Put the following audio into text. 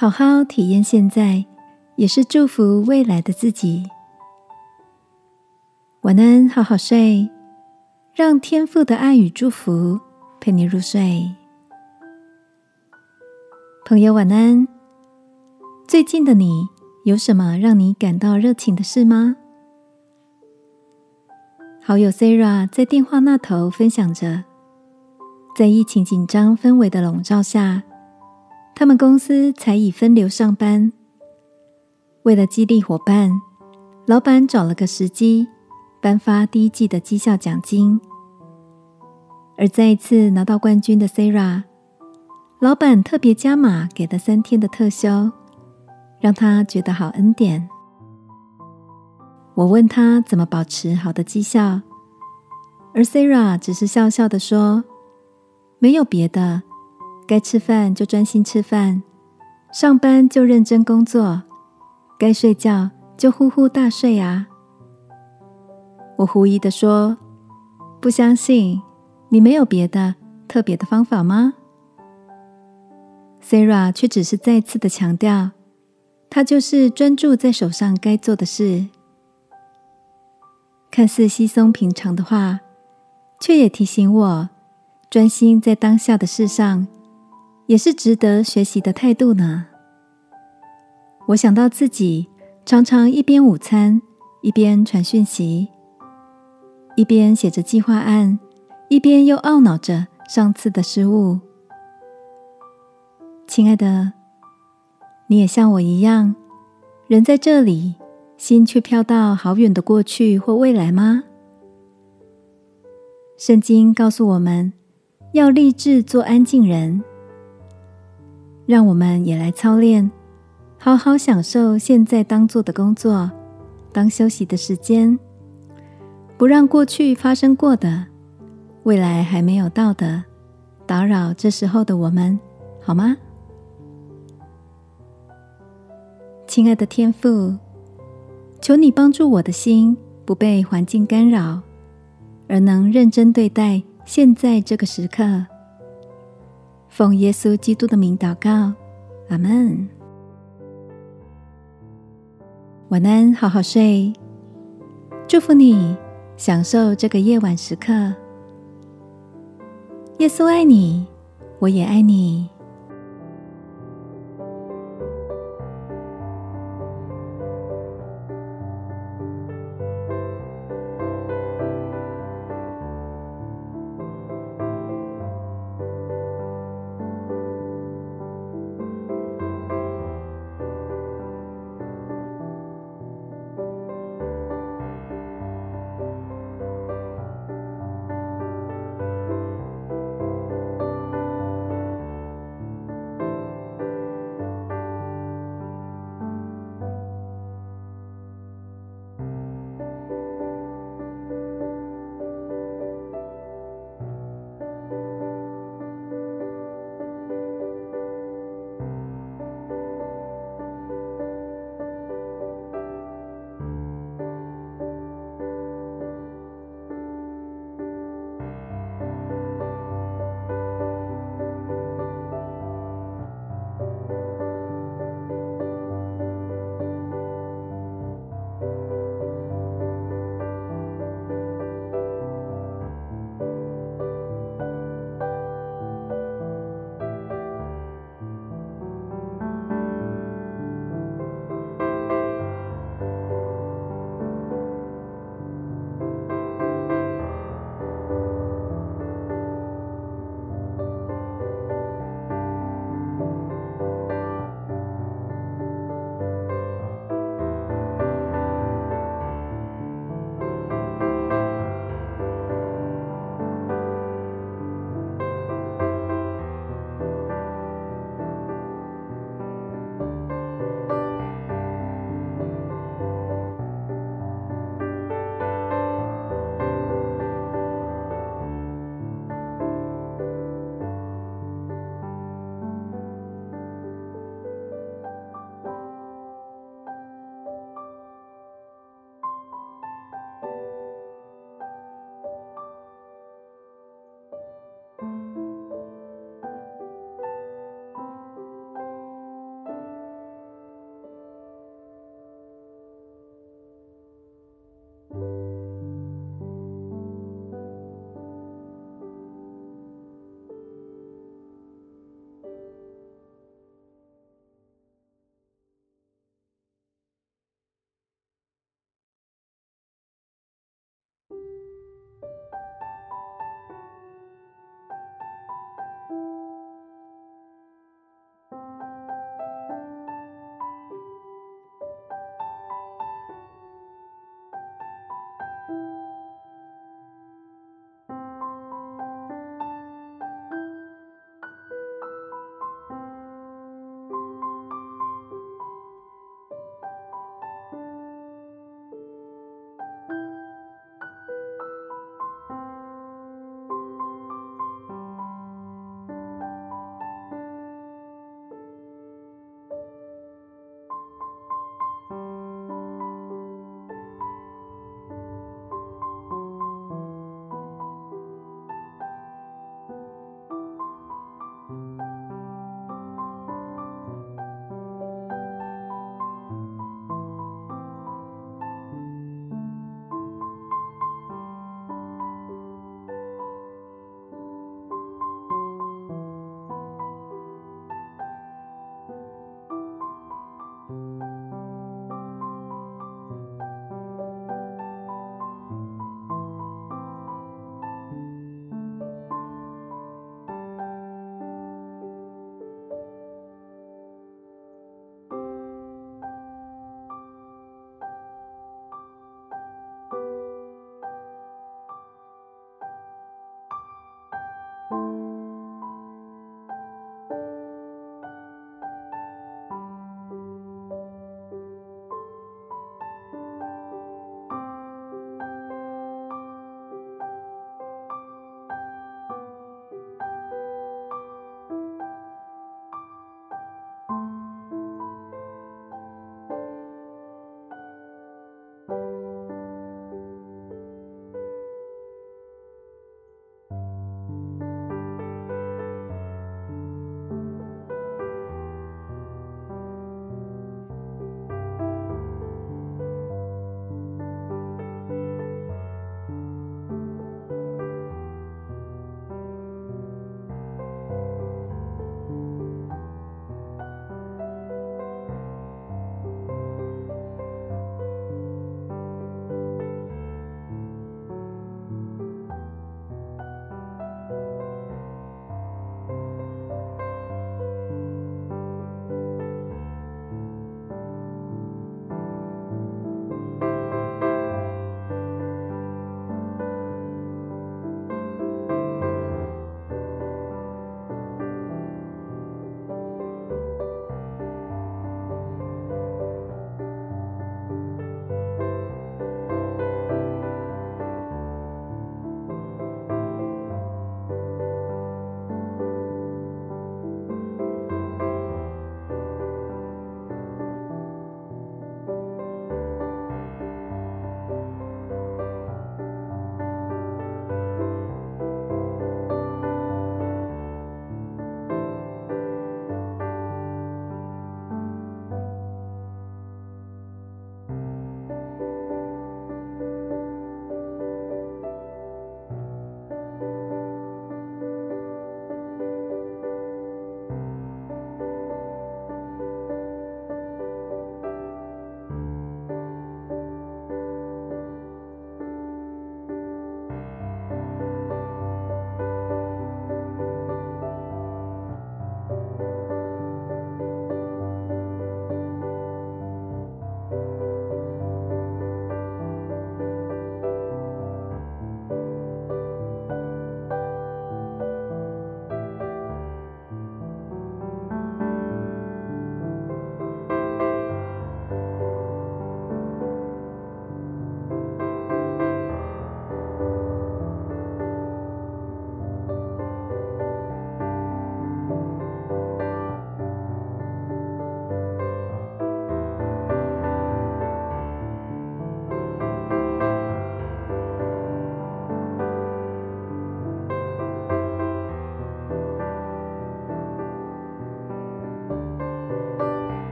好好体验现在，也是祝福未来的自己。晚安，好好睡，让天父的爱与祝福陪你入睡。朋友，晚安。最近的你有什么让你感到热情的事吗？好友 Sara 在电话那头分享着，在疫情紧张氛围的笼罩下。他们公司才以分流上班。为了激励伙伴，老板找了个时机颁发第一季的绩效奖金。而再一次拿到冠军的 Sarah，老板特别加码给了三天的特休，让他觉得好恩典。我问他怎么保持好的绩效，而 Sarah 只是笑笑的说：“没有别的。”该吃饭就专心吃饭，上班就认真工作，该睡觉就呼呼大睡啊！我狐疑的说：“不相信你没有别的特别的方法吗？”Sarah 却只是再次的强调，他就是专注在手上该做的事。看似稀松平常的话，却也提醒我专心在当下的事上。也是值得学习的态度呢。我想到自己常常一边午餐，一边传讯息，一边写着计划案，一边又懊恼着上次的失误。亲爱的，你也像我一样，人在这里，心却飘到好远的过去或未来吗？圣经告诉我们要立志做安静人。让我们也来操练，好好享受现在当做的工作，当休息的时间，不让过去发生过的、未来还没有到的打扰这时候的我们，好吗？亲爱的天父，求你帮助我的心不被环境干扰，而能认真对待现在这个时刻。奉耶稣基督的名祷告，阿门。晚安，好好睡。祝福你，享受这个夜晚时刻。耶稣爱你，我也爱你。